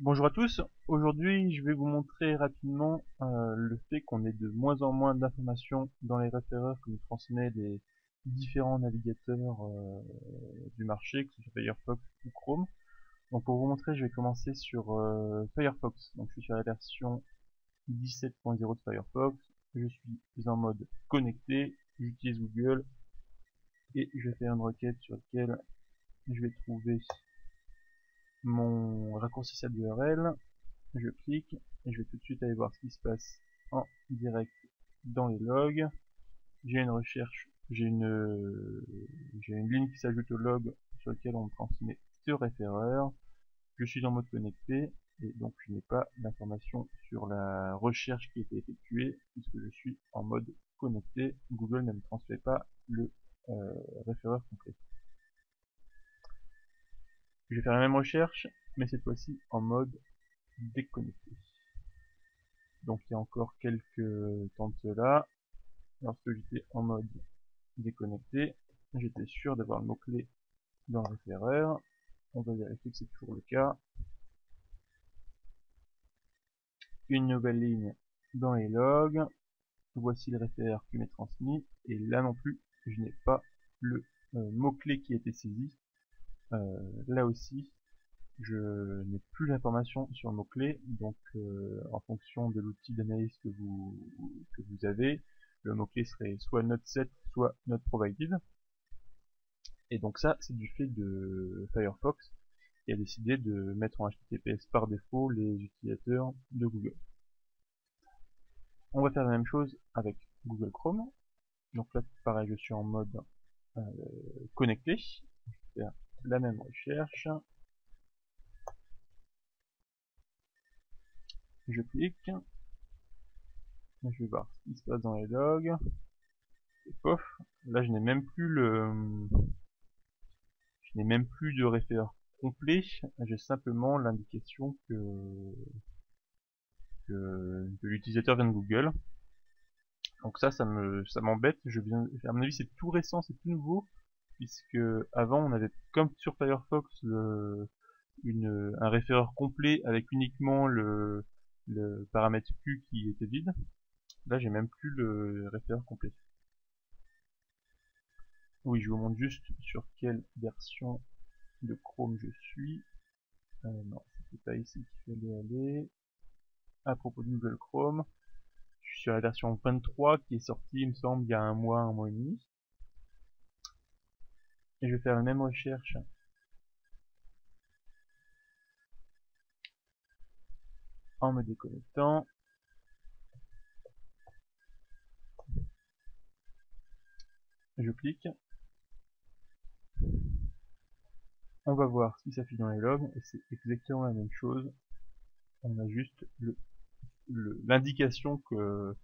Bonjour à tous, aujourd'hui je vais vous montrer rapidement euh, le fait qu'on ait de moins en moins d'informations dans les référeurs que nous transmet les différents navigateurs euh, du marché, que ce soit Firefox ou Chrome. Donc pour vous montrer, je vais commencer sur euh, Firefox. Donc je suis sur la version 17.0 de Firefox, je suis en mode connecté, j'utilise Google et je vais faire une requête sur laquelle je vais trouver mon raccourci d'URL, je clique et je vais tout de suite aller voir ce qui se passe en direct dans les logs. J'ai une recherche, j'ai une, j'ai une ligne qui s'ajoute au log sur lequel on me transmet ce référeur. Je suis en mode connecté et donc je n'ai pas d'informations sur la recherche qui a été effectuée puisque je suis en mode connecté. Google ne me transmet pas le euh, référeur complet. Je vais faire la même recherche, mais cette fois-ci en mode déconnecté. Donc il y a encore quelques temps de cela, lorsque j'étais en mode déconnecté, j'étais sûr d'avoir le mot-clé dans le référeur. On va vérifier que c'est toujours le cas. Une nouvelle ligne dans les logs. Voici le référeur qui m'est transmis. Et là non plus, je n'ai pas le euh, mot-clé qui a été saisi. Euh, là aussi, je n'ai plus l'information sur le mot-clé, donc euh, en fonction de l'outil d'analyse que vous, avez, le mot-clé serait soit not set, soit not provided. Et donc ça, c'est du fait de Firefox, qui a décidé de mettre en HTTPS par défaut les utilisateurs de Google. On va faire la même chose avec Google Chrome. Donc là, pareil, je suis en mode euh, connecté. La même recherche. Je clique. Je vais voir ce qui se passe dans les logs. Et pof, là je n'ai même plus le... Je n'ai même plus de référent complet, j'ai simplement l'indication que, que, l'utilisateur vient de Google. Donc ça, ça me, ça m'embête. Je viens, à mon avis, c'est tout récent, c'est tout nouveau puisque avant on avait comme sur Firefox une, un référeur complet avec uniquement le, le paramètre Q qui était vide. Là j'ai même plus le référeur complet. Oui, je vous montre juste sur quelle version de Chrome je suis. Euh, non, c'est pas ici qu'il fallait aller. À propos de Google Chrome, je suis sur la version 23 qui est sortie, il me semble, il y a un mois, un mois et demi. Et je faire la même recherche en me déconnectant. Je clique. On va voir ce qui s'affiche dans les logs et c'est exactement la même chose. On a juste l'indication que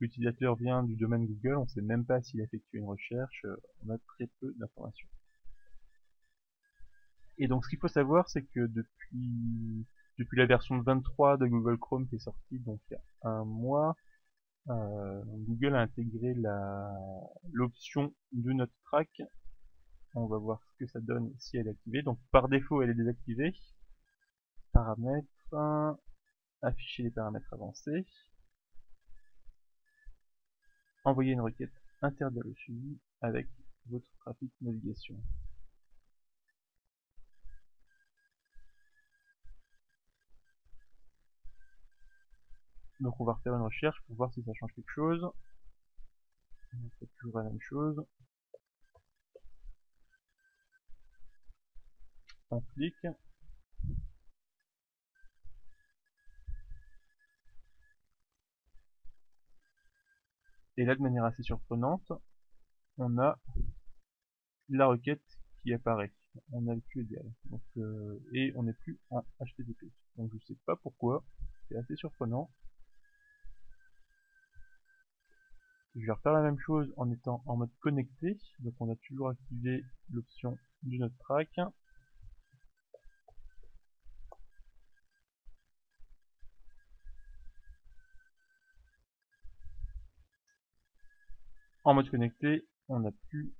l'utilisateur vient du domaine Google, on ne sait même pas s'il a effectué une recherche, on a très peu d'informations. Et donc ce qu'il faut savoir, c'est que depuis, depuis la version 23 de Google Chrome qui est sortie donc il y a un mois, euh, Google a intégré l'option Do Not Track. On va voir ce que ça donne si elle est activée. Donc par défaut elle est désactivée. Paramètres, afficher les paramètres avancés. Envoyer une requête interdire le suivi avec votre trafic navigation. Donc on va refaire une recherche pour voir si ça change quelque chose. Fait toujours la même chose. On clique. Et là, de manière assez surprenante, on a la requête qui apparaît. On a le QEDL. Euh, et on n'est plus en HTTP. Donc je sais pas pourquoi. C'est assez surprenant. Je vais refaire la même chose en étant en mode connecté. Donc on a toujours activé l'option du note track. En mode connecté, on n'a plus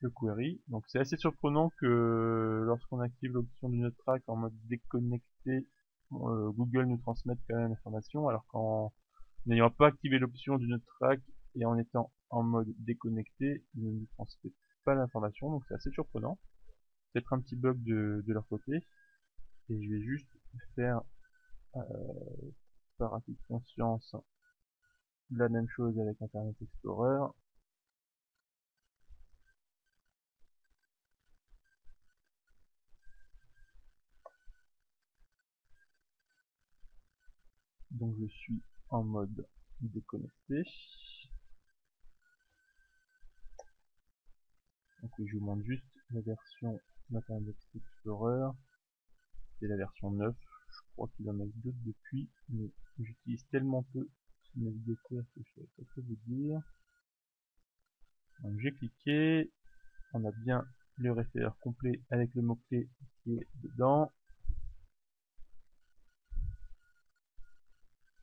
le query. Donc c'est assez surprenant que lorsqu'on active l'option du note track en mode déconnecté, Google nous transmette quand même l'information, alors qu'en n'ayant pas activé l'option du note track et en étant en mode déconnecté, ils ne nous transmettent pas l'information, donc c'est assez surprenant. Peut-être un petit bug de, de leur côté. Et je vais juste faire euh, par acquis de conscience la même chose avec Internet Explorer. Donc je suis en mode déconnecté. Donc je vous montre juste la version d'Internet Explorer. C'est la version 9 crois qu'il en a d'autres depuis, mais j'utilise tellement peu ce navigateur que je ne sais pas vous dire. Donc j'ai cliqué, on a bien le référeur complet avec le mot-clé qui est dedans.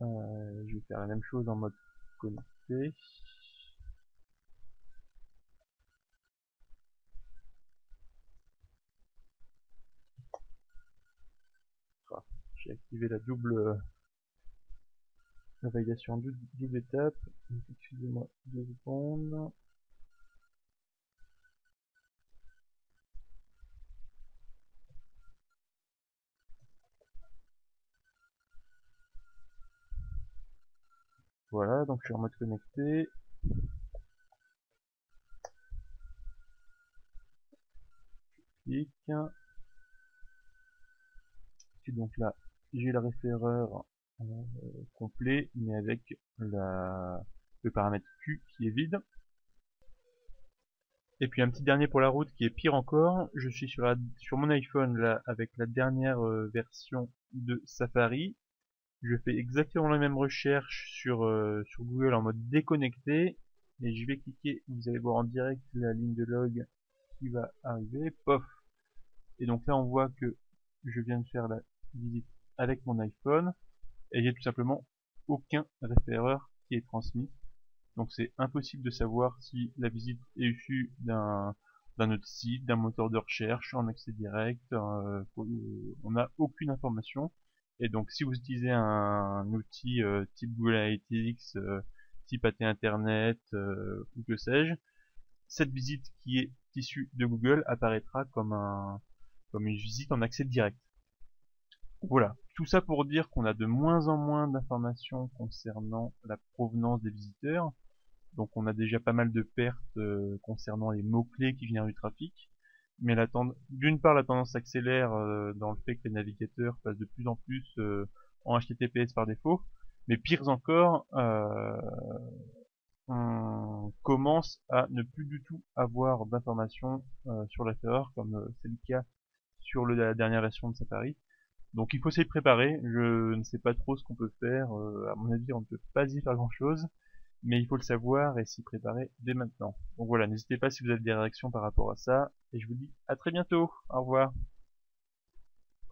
Euh, je vais faire la même chose en mode connecté. J'ai activé la double la validation double, étape. Excusez-moi deux secondes. Voilà, donc je suis en mode connecté. Je clique. Donc là, j'ai le référeur euh, complet, mais avec la, le paramètre Q qui est vide. Et puis un petit dernier pour la route qui est pire encore, je suis sur, la, sur mon iPhone là avec la dernière euh, version de Safari. Je fais exactement la même recherche sur, euh, sur Google en mode déconnecté. Et je vais cliquer, vous allez voir en direct la ligne de log qui va arriver. Pof Et donc là on voit que je viens de faire la visite avec mon iPhone et j'ai tout simplement aucun référeur qui est transmis. Donc c'est impossible de savoir si la visite est issue d'un autre site, d'un moteur de recherche, en accès direct, euh, on n'a aucune information. Et donc si vous utilisez un, outil euh, type Google Analytics, euh, type AT Internet, ou que sais-je, cette visite qui est issue de Google apparaîtra comme un comme une visite en accès direct. Voilà, tout ça pour dire qu'on a de moins en moins d'informations concernant la provenance des visiteurs. Donc on a déjà pas mal de pertes euh, concernant les mots-clés qui viennent du trafic. Mais d'une part la tendance s'accélère euh, dans le fait que les navigateurs passent de plus en plus euh, en HTTPS par défaut. Mais pire encore, on commence à ne plus du tout avoir d'informations sur l'affaire, comme c'est le cas sur la dernière version de Safari. Donc il faut s'y préparer, je ne sais pas trop ce qu'on peut faire, euh, à mon avis on ne peut pas y faire grand chose, mais il faut le savoir et s'y préparer dès maintenant. Donc voilà, n'hésitez pas si vous avez des réactions par rapport à ça, et je vous dis à très bientôt, au revoir.